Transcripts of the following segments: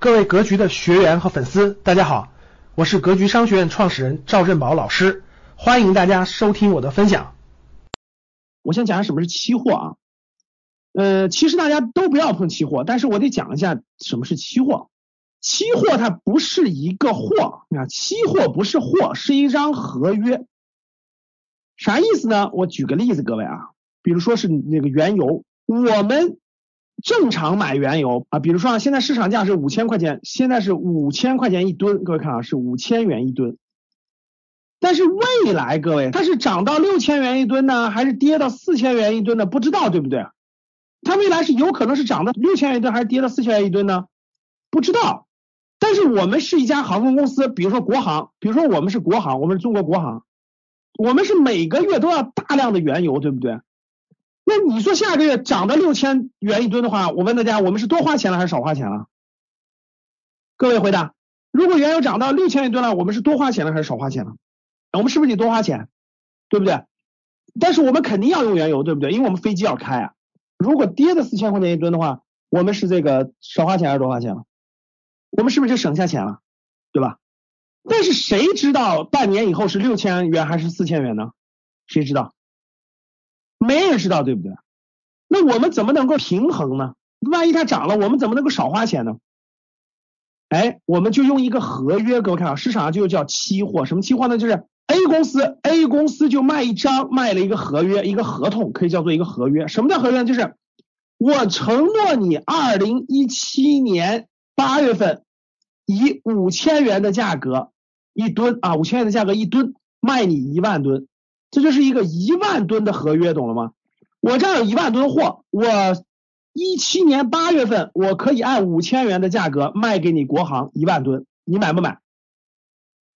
各位格局的学员和粉丝，大家好，我是格局商学院创始人赵振宝老师，欢迎大家收听我的分享。我先讲下什么是期货啊？呃，其实大家都不要碰期货，但是我得讲一下什么是期货。期货它不是一个货，啊，期货不是货，是一张合约。啥意思呢？我举个例子，各位啊，比如说是那个原油，我们。正常买原油啊，比如说啊，现在市场价是五千块钱，现在是五千块钱一吨，各位看啊，是五千元一吨。但是未来各位，它是涨到六千元一吨呢，还是跌到四千元一吨呢？不知道对不对？它未来是有可能是涨到六千元一吨，还是跌到四千元一吨呢？不知道。但是我们是一家航空公司，比如说国航，比如说我们是国航，我们是中国国航，我们是每个月都要大量的原油，对不对？那你说下个月涨到六千元一吨的话，我问大家，我们是多花钱了还是少花钱了？各位回答，如果原油涨到六千一吨了，我们是多花钱了还是少花钱了？我们是不是得多花钱？对不对？但是我们肯定要用原油，对不对？因为我们飞机要开啊。如果跌到四千块钱一吨的话，我们是这个少花钱还是多花钱了？我们是不是就省下钱了？对吧？但是谁知道半年以后是六千元还是四千元呢？谁知道？没人知道，对不对？那我们怎么能够平衡呢？万一它涨了，我们怎么能够少花钱呢？哎，我们就用一个合约，各位看啊，市场上就叫期货。什么期货呢？就是 A 公司，A 公司就卖一张，卖了一个合约，一个合同，可以叫做一个合约。什么叫合约呢？就是我承诺你，二零一七年八月份以五千元的价格一吨啊，五千元的价格一吨卖你一万吨。这就是一个一万吨的合约，懂了吗？我这儿有一万吨货，我一七年八月份我可以按五千元的价格卖给你国航一万吨，你买不买？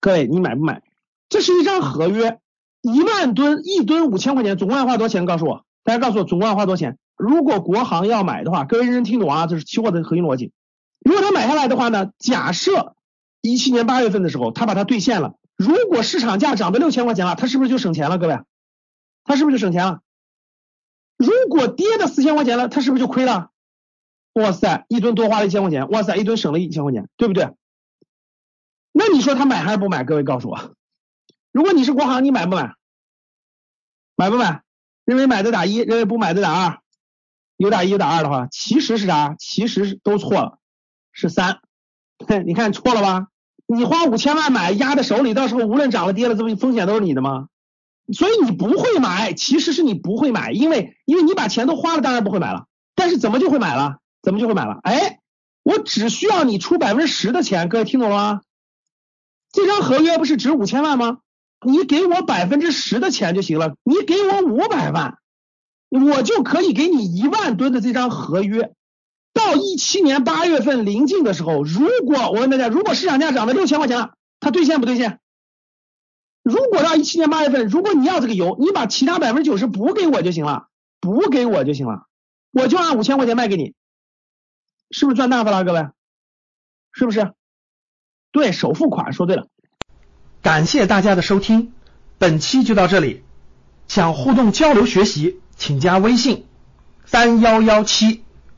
各位，你买不买？这是一张合约，一万吨一吨五千块钱，总共要花多少钱？告诉我，大家告诉我总共要花多少钱？如果国航要买的话，各位认真听懂啊，这是期货的核心逻辑。如果他买下来的话呢？假设一七年八月份的时候，他把它兑现了。如果市场价涨到六千块钱了，他是不是就省钱了？各位，他是不是就省钱了？如果跌到四千块钱了，他是不是就亏了？哇塞，一吨多花了一千块钱，哇塞，一吨省了一千块钱，对不对？那你说他买还是不买？各位告诉我，如果你是国航，你买不买？买不买？认为买的打一，认为不买的打二。有打一有打二的话，其实是啥？其实都错了，是三。你看错了吧？你花五千万买，压在手里，到时候无论涨了跌了，这不风险都是你的吗？所以你不会买，其实是你不会买，因为因为你把钱都花了，当然不会买了。但是怎么就会买了？怎么就会买了？哎，我只需要你出百分之十的钱，各位听懂了吗？这张合约不是值五千万吗？你给我百分之十的钱就行了，你给我五百万，我就可以给你一万吨的这张合约。到一七年八月份临近的时候，如果我问大家，如果市场价涨到六千块钱了，它兑现不兑现？如果到一七年八月份，如果你要这个油，你把其他百分之九十补给我就行了，补给我就行了，我就按五千块钱卖给你，是不是赚大发了，各位？是不是？对首付款说对了。感谢大家的收听，本期就到这里。想互动交流学习，请加微信三幺幺七。